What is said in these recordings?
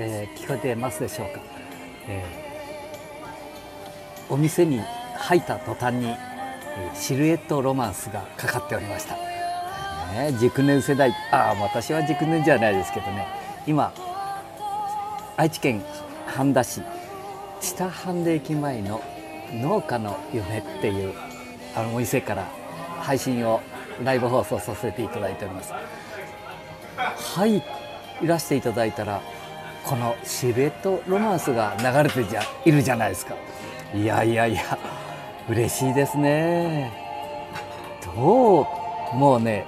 えー、聞こえてますでしょうか、えー、お店に入った途端にシルエットロマンスがかかっておりました、ね、熟年世代ああ私は熟年じゃないですけどね。今愛知県半田市知多半田駅前の農家の夢っていうあのお店から配信をライブ放送させていただいております。はいいらしていただいたらこのシルエットロマンスが流れてじゃいるじゃないですか。いやいやいや嬉しいですね。どうもうね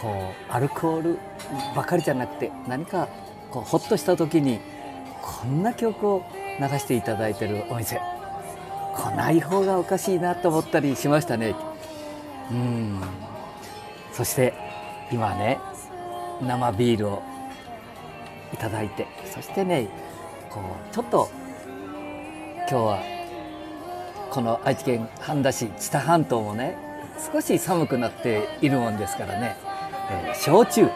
こうアルコールばかりじゃなくて何かこうほっとした時にこんな曲を流していただいてるお店来ない方がおかしいなと思ったりしましたね。うん。そして今ね生ビールをいただいてそしてねこうちょっと今日はこの愛知県半田市知多半島もね少し寒くなっているもんですからね、えー、焼酎。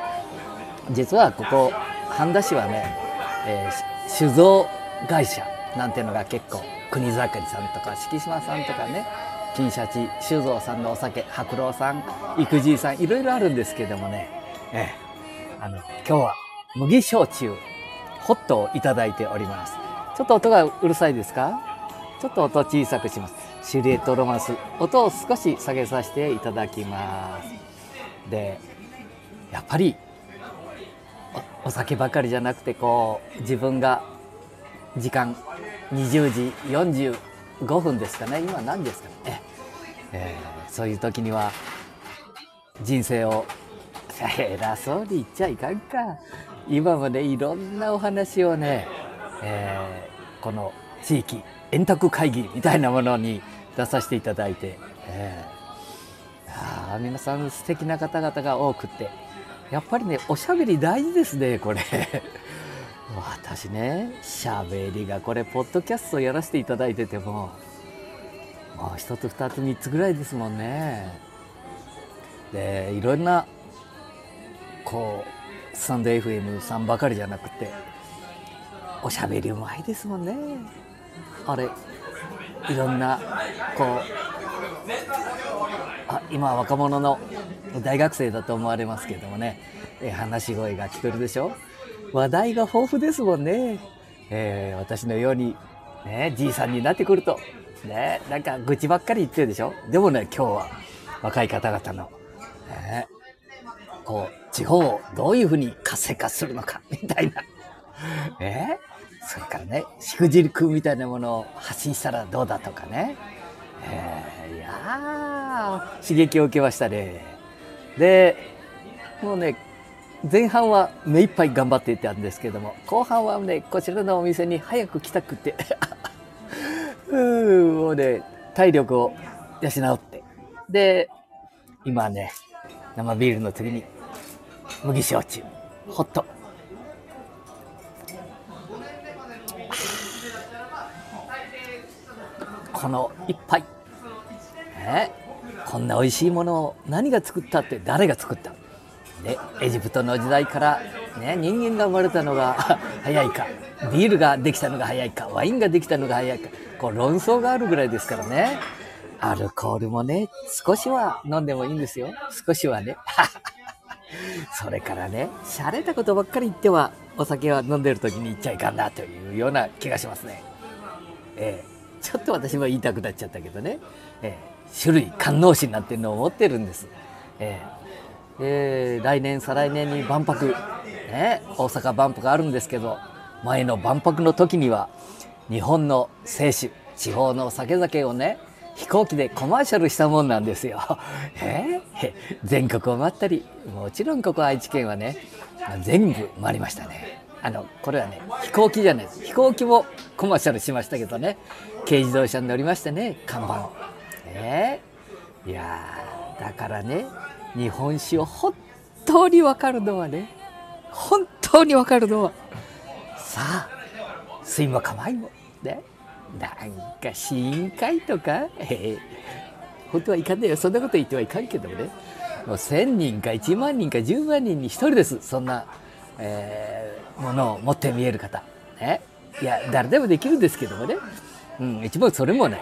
実はここ半田市はね、えー、酒造会社なんていうのが結構国盛さんとか敷島さんとかね金シャチ酒造さんのお酒白老さん育児さんいろいろあるんですけどもね、えー、あの今日は麦焼酎ホットをいただいております。ちょっと音がうるさいですか？ちょっと音小さくします。シルエットロマンス音を少し下げさせていただきます。でやっぱりお酒ばかりじゃなくてこう自分が時間20時45分ですかね。今何ですかね、えー、そういう時には人生を 偉そうに言っちゃいかんか。今までいろんなお話をね、えー、この地域円卓会議みたいなものに出させていただいて、えー、あ皆さん素敵な方々が多くってやっぱりねおしゃべり大事ですねこれ。私ねしゃべりがこれポッドキャストをやらせていただいててももう一つ二つ三つぐらいですもんね。でいろんなこうスタンド FM さんばかりじゃなくておしゃべりうまいですもんね。あれいろんなこうあ今若者の大学生だと思われますけどもね、え話し声が聞こえるでしょ？話題が豊富ですもんね、えー、私のようにねじいさんになってくるとねなんか愚痴ばっかり言ってるでしょ？でもね今日は若い方々の、ね、こう地方をどういうふうに活性化するのか、みたいな。え？それからね、しくじりくみたいなものを発信したらどうだとかね。えー、いやー、刺激を受けましたね。で、もうね、前半は目いっぱい頑張っていたんですけども、後半はね、こちらのお店に早く来たくて、うーもうね、体力を養って。で、今ね、生ビールの次に麦焼酎。ホット。この一杯。ねこんな美味しいものを何が作ったって誰が作った？ねエジプトの時代からね人間が生まれたのが 早いか。ビールができたのが早いか。ワインができたのが早いか。こう論争があるぐらいですからね。アルコールもね少しは飲んでもいいんですよ。少しはね。それからね、洒落たことばっかり言っては、お酒は飲んでる時に言っちゃいかんなというような気がしますね。えー、ちょっと私も言いたくなっちゃったけどね、えー、種類、観音心なんていうのを持ってるんです。えー、えー、来年、再来年に万博、ね、大阪万博あるんですけど、前の万博の時には、日本の清酒、地方の酒酒をね、飛行機でコマーシャルしたもんなんですよ。え？ー、全国を回ったり、もちろんここ愛知県はね、全部回りましたね。あの、これはね、飛行機じゃないです。飛行機もコマーシャルしましたけどね、軽自動車に乗りましてね、看板。え？ー、いやだからね、日本史を本当にわかるのはね、本当にわかるのは、さあ、水も構いも、ね、なんか試飲会とか、えー、本当はいかんねえよそんなこと言ってはいかんけどねもう1,000人か1万人か10万人に1人ですそんな、えー、ものを持って見える方。ね。いや、誰でもできるんですけどもね。うん、一番それもね、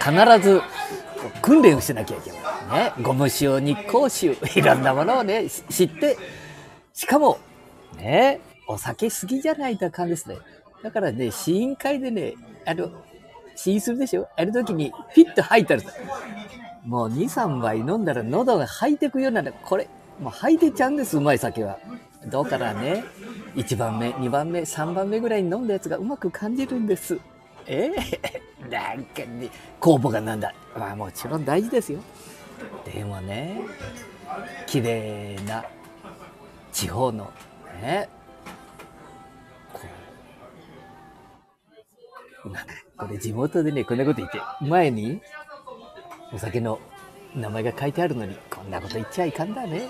必ず訓練をしなきゃいけない。ね。ゴム臭、日光臭、いろんなものをね、知って、しかも、ね、お酒好きじゃないとあかんですね。だからね、試飲会でね、あの、試飲するでしょ？ある時に、ピッと吐いたら、もう2、3杯飲んだら喉が吐いてくようなら、これ、もう吐いてちゃうんです、うまい酒は。どうからね、1番目、2番目、3番目ぐらいに飲んだやつがうまく感じるんです。え？ー、なんかね、酵母がなんだ。まあもちろん大事ですよ。でもね、綺麗な地方のね、これ地元でね、こんなこと言って、前にお酒の名前が書いてあるのに、こんなこと言っちゃいかんだね。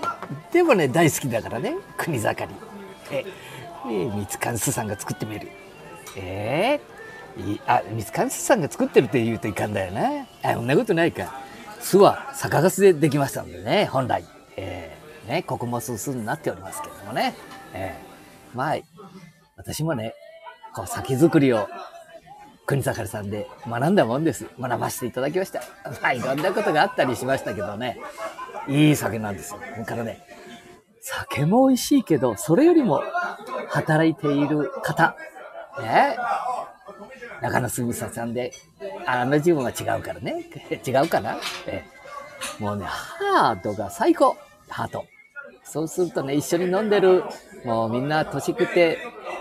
でもね、大好きだからね、国盛り。え、え三つ関さんが作ってみる。えー、あ、三つ関さんが作ってるって言うといかんだよな。あ、そんなことないか。巣は酒粕でできましたんでね、本来。えー、ね、穀物巣になっておりますけどもね。えー、まあ、私もね、こう酒造りを国盛さんで学んだもんです。学ばせていただきました。まあ、いろんなことがあったりしましたけどね。いい酒なんですよ。だからね、酒も美味しいけど、それよりも働いている方、ね、中野すみささんで、あの自分は違うからね。違うかな、えもうね、ハートが最高。ハート。そうするとね、一緒に飲んでる、もうみんな年食って、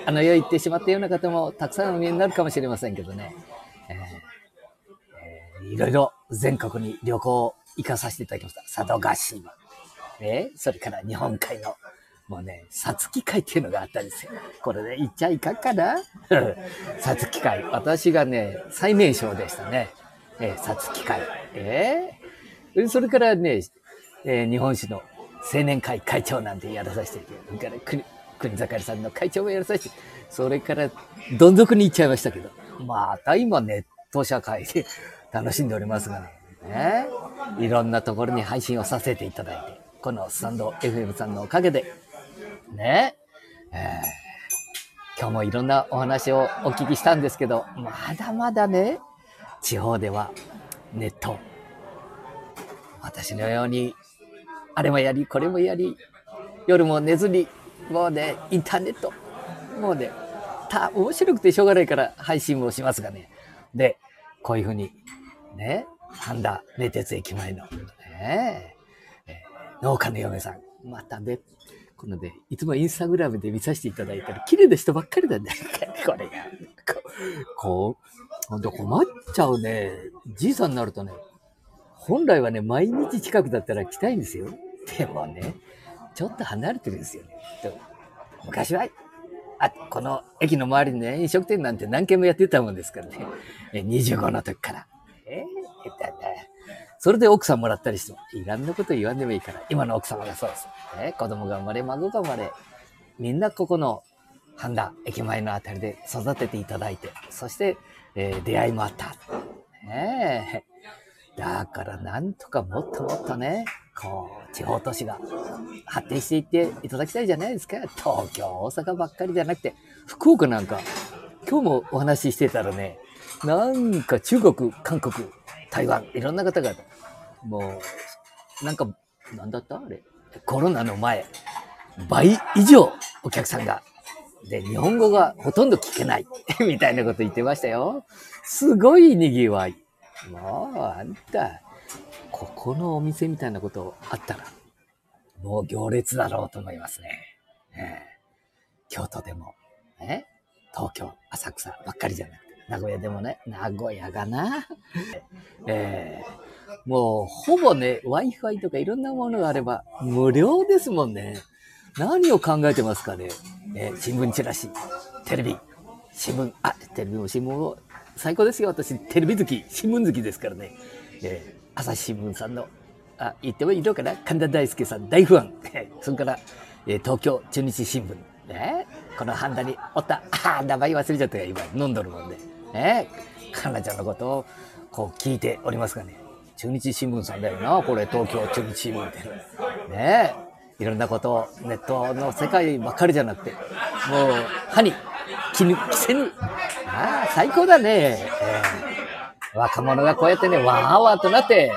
あの世行ってしまったような方もたくさんお見えになるかもしれませんけどね。えーえー、いろいろ全国に旅行行かさせていただきました。佐渡島。えー、それから日本海の、もうね、さつき会っていうのがあったんですよ。これで、ね、行っちゃいかんかな？さつき会。私がね、最年少でしたね。えー、さつき会。えー、それからね、えー、日本史の青年会会長なんてやらさせていただいて、国、盛さんの会長もやらさせて、それからどん底に行っちゃいましたけど、また今ネット社会で 楽しんでおりますがね、ねいろんなところに配信をさせていただいて、このスタンド FM さんのおかげで、ね、えー、今日もいろんなお話をお聞きしたんですけど、まだまだね、地方ではネット、私のようにあれもやり、これもやり、夜も寝ずに、もうね、インターネット、もうね、た、面白くてしょうがないから配信もしますがね。で、こういうふうに、ね、半田名鉄駅前の、ね、え、農家の嫁さん、またね、このね、いつもインスタグラムで見させていただいたら、綺麗な人ばっかりなんだよ。これが。こう、ほんと困っちゃうね。じいさんになるとね、本来はね、毎日近くだったら来たいんですよ。でもね、ちょっと離れてるんですよね。昔は、あ、この駅の周りにね、飲食店なんて何軒もやってたもんですからね。25の時から。えー、だね。それで奥さんもらったりしても、いろんなこと言わんでもいいから、今の奥様がそうです。ね、子供が生まれ、孫が生まれ、みんなここの半田駅前のあたりで育てていただいて、そして、えー、出会いもあった。ねだからなんとかもっともっとね、こう、地方都市が発展していっていただきたいじゃないですか。東京、大阪ばっかりじゃなくて、福岡なんか、今日もお話ししてたらね、なんか中国、韓国、台湾、いろんな方々、もう、なんか、なんだった？あれ？コロナの前、倍以上お客さんが。で、日本語がほとんど聞けない。みたいなこと言ってましたよ。すごい賑わい。もう、あんた、ここのお店みたいなことあったら、もう行列だろうと思いますね。えー、京都でも、え東京、浅草ばっかりじゃなくて、名古屋でもね、名古屋がな。えー、もう、ほぼね、Wi-Fi とかいろんなものがあれば、無料ですもんね。何を考えてますかね。えー、新聞チラシ、テレビ、新聞、あ、テレビも新聞も最高ですよ。私、テレビ好き、新聞好きですからね。えー、朝日新聞さんの、あ、言ってもいいのかな？神田大輔さん大ファン。それから、えー、東京中日新聞。ね、この半田におった、あ名前忘れちゃったよ、今、飲んどるもんで。ね、かなちゃんのことを、こう聞いておりますがね。中日新聞さんだよな、これ、東京中日新聞って。ねいろんなことをネットの世界ばっかりじゃなくて、もう歯に気ぬ着せぬ。ああ、最高だね。えー、若者がこうやってね、わーわーとなって、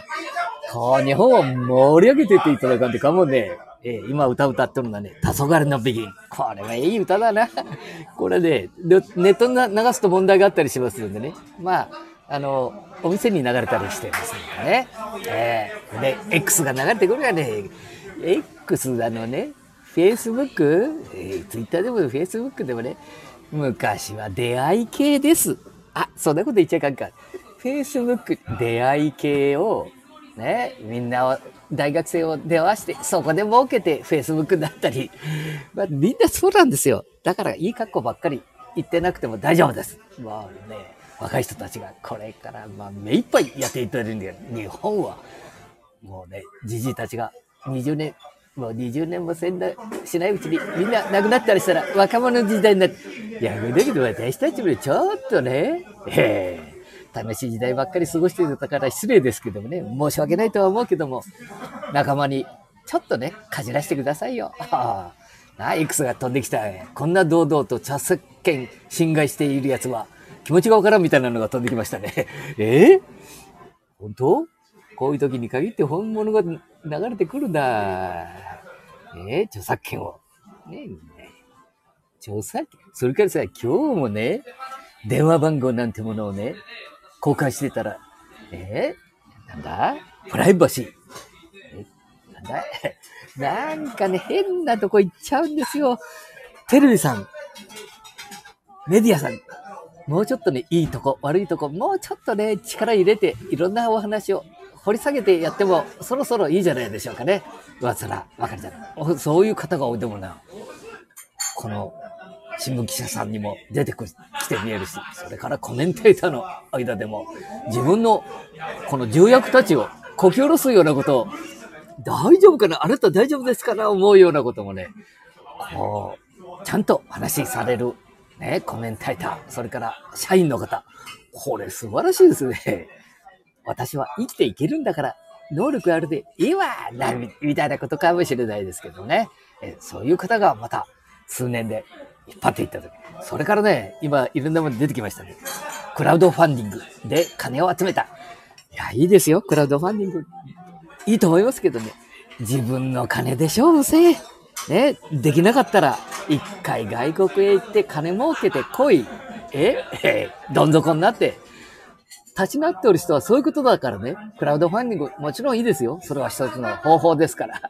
こう日本を盛り上げていっていただかんでかもね。えー、今歌歌ってるのはね、黄昏のビギン。これはいい歌だな。これね、ネットに流すと問題があったりしますのでね。まあ、あの、お店に流れたりしてますんでね。えー、で、X が流れてくるやね。X なのね、Facebook、えー、Twitter でも Facebook でもね、昔は出会い系です。あ、そんなこと言っちゃいかんか。Facebook 出会い系を、ね、みんなを、大学生を出会わして、そこで儲けて Facebook だったり、まあ、みんなそうなんですよ。だからいい格好ばっかり言ってなくても大丈夫です。もうね、若い人たちがこれからまあ目いっぱいやっていただいるんだよ。日本は、もうね、じじいたちが20年、もう20年もせんだ、しないうちにみんな亡くなったりしたら若者の時代になって、いや、だけど私たちもちょっとね、ええ楽しい時代ばっかり過ごしてたから失礼ですけどもね、申し訳ないとは思うけども、仲間にちょっとね、かじらしてくださいよ。ああ、いくつが飛んできた。こんな堂々と著作権侵害している奴は気持ちがわからんみたいなのが飛んできましたね。えー、本当？こういう時に限って本物が流れてくるんだ。え著作権を。ね著作権。それからさ、今日もね、電話番号なんてものをね、公開してたら、えー、なんだ？プライバシー。えなんだ？なんかね、変なとこ行っちゃうんですよ。テレビさん、メディアさん、もうちょっとね、いいとこ、悪いとこ、もうちょっとね、力入れて、いろんなお話を掘り下げてやっても、そろそろいいじゃないでしょうかね。わつら、わかるじゃない。そういう方が多いでもな、この、新聞記者さんにも出てきて見えるし、それからコメンテーターの間でも、自分のこの重役たちをこき下ろすようなことを、大丈夫かな？あなた大丈夫ですかな？思うようなこともね、こう、ちゃんと話しされる、ね、コメンテーター、それから社員の方、これ素晴らしいですね。私は生きていけるんだから、能力あるでいいわな、みたいなことかもしれないですけどね。えそういう方がまた数年で引っ張っていったと。それからね、今いろんなもの出てきましたね。クラウドファンディングで金を集めた。いや、いいですよ、クラウドファンディング。いいと思いますけどね。自分の金で勝負せ。ね、できなかったら、一回外国へ行って金儲けて来い。ええ、どん底になって。立ち直っておる人はそういうことだからね。クラウドファンディング、もちろんいいですよ。それは一つの方法ですから。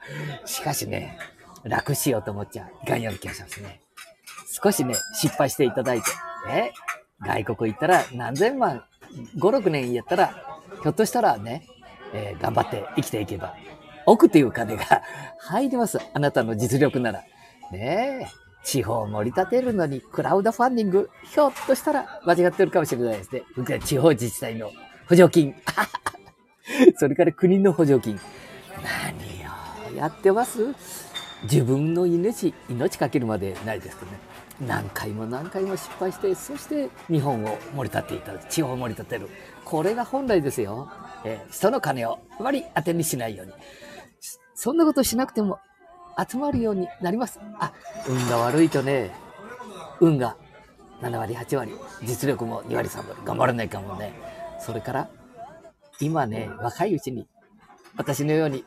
しかしね、楽しようと思っちゃいかんような気がしますね。少しね、失敗していただいて、ね、外国行ったら何千万、5、6年やったら、ひょっとしたらね、えー、頑張って生きていけば、億っていう金が 入ります。あなたの実力なら。ねえ。地方を盛り立てるのにクラウドファンディング、ひょっとしたら間違ってるかもしれないですね。地方自治体の補助金。それから国の補助金。何をやってます？自分の命、命かけるまでないですけどね。何回も何回も失敗して、そして日本を盛り立っていた。地方を盛り立てる。これが本来ですよ。えー、人の金をあまり当てにしないように。そんなことしなくても集まるようになります。あ、運が悪いとね、運が7割、8割、実力も2割、3割、頑張らないかもね。それから、今ね、若いうちに、私のように、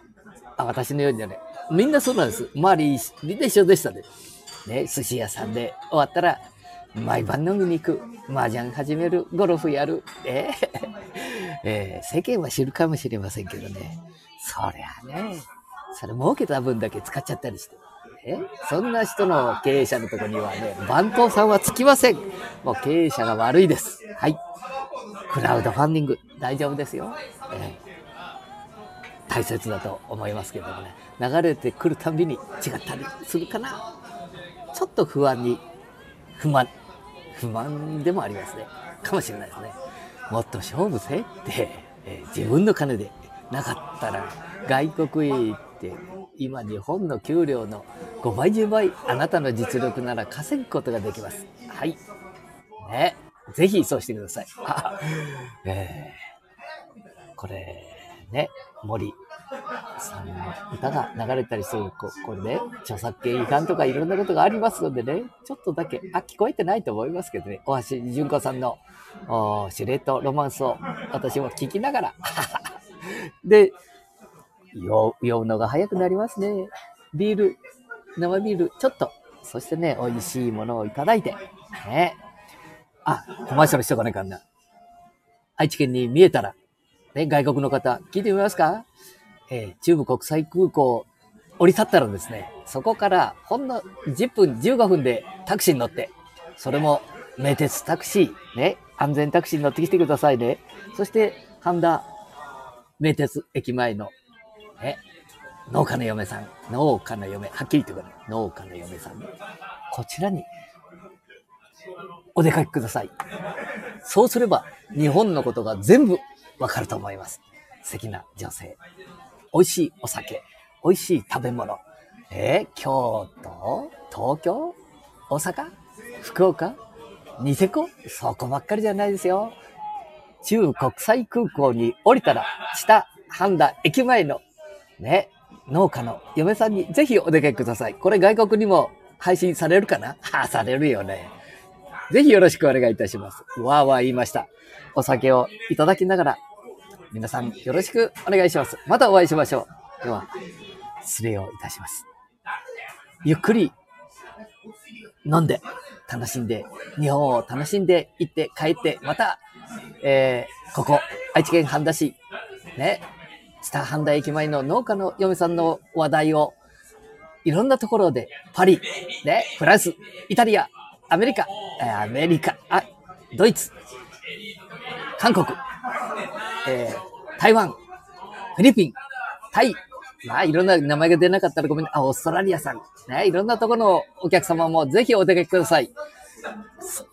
あ、私のようにじゃね、みんなそうなんです。周り、みんな一緒でしたね。ね、寿司屋さんで終わったら、毎晩飲みに行く、麻雀始める、ゴルフやる、えー、えー、世間は知るかもしれませんけどね。そりゃね、それ儲けた分だけ使っちゃったりして。え？そんな人の経営者のとこにはね、番頭さんはつきません。もう経営者が悪いです。はい。クラウドファンディング、大丈夫ですよ。えー、大切だと思いますけどもね、流れてくるたびに違ったりするかな。ちょっと不安に、不満、不満でもありますね。かもしれないですね。もっと勝負せって、えー、自分の金でなかったら外国へ行って今日本の給料の5倍10倍あなたの実力なら稼ぐことができます。はい。ね。ぜひそうしてください。えー、これ、ね、森、さんの歌が流れたりする、ここれね、著作権違反とかいろんなことがありますのでね、ちょっとだけ、あ、聞こえてないと思いますけどね、大橋純子さんの、シルエットロマンスを私も聞きながら、で、酔うのが早くなりますね。ビール、生ビール、ちょっと、そしてね、美味しいものをいただいて、ね。あ、コマーシャルしとかないかんな。愛知県に見えたら、ね、外国の方、聞いてみますか？えー、中部国際空港降り立ったらですね、そこからほんの10分、15分でタクシーに乗って、それも名鉄タクシー、ね、安全タクシーに乗ってきてくださいね。そして、半田名鉄駅前の、ね、農家の嫁さん、農家の嫁、はっきり言ってください。農家の嫁さん、こちらにお出かけください。そうすれば、日本のことが全部わかると思います。素敵な女性。美味しいお酒。美味しい食べ物。え、京都？東京？大阪？福岡？ニセコ？そこばっかりじゃないですよ。中国際空港に降りたら、下、半田駅前の、ね、農家の嫁さんにぜひお出かけください。これ外国にも配信されるかな？は あ、されるよね。ぜひよろしくお願いいたします。わーわー言いました。お酒をいただきながら、皆さんよろしくお願いします。またお会いしましょう。では、失礼をいたします。ゆっくり飲んで、楽しんで、日本を楽しんで行って帰って、また、えー、ここ、愛知県半田市、ね、下半田駅前の農家の嫁さんの話題を、いろんなところで、パリ、ね、フランス、イタリア、アメリカ、アメリカ、あ、ドイツ、韓国、えー、台湾、フィリピン、タイ、まあ、いろんな名前が出なかったらごめん。あ、オーストラリアさん。ね、いろんなところのお客様もぜひお出かけください。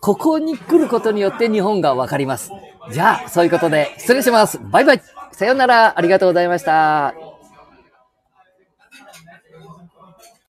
ここに来ることによって日本がわかります。じゃあ、そういうことで失礼します。バイバイ。さよなら。ありがとうございました。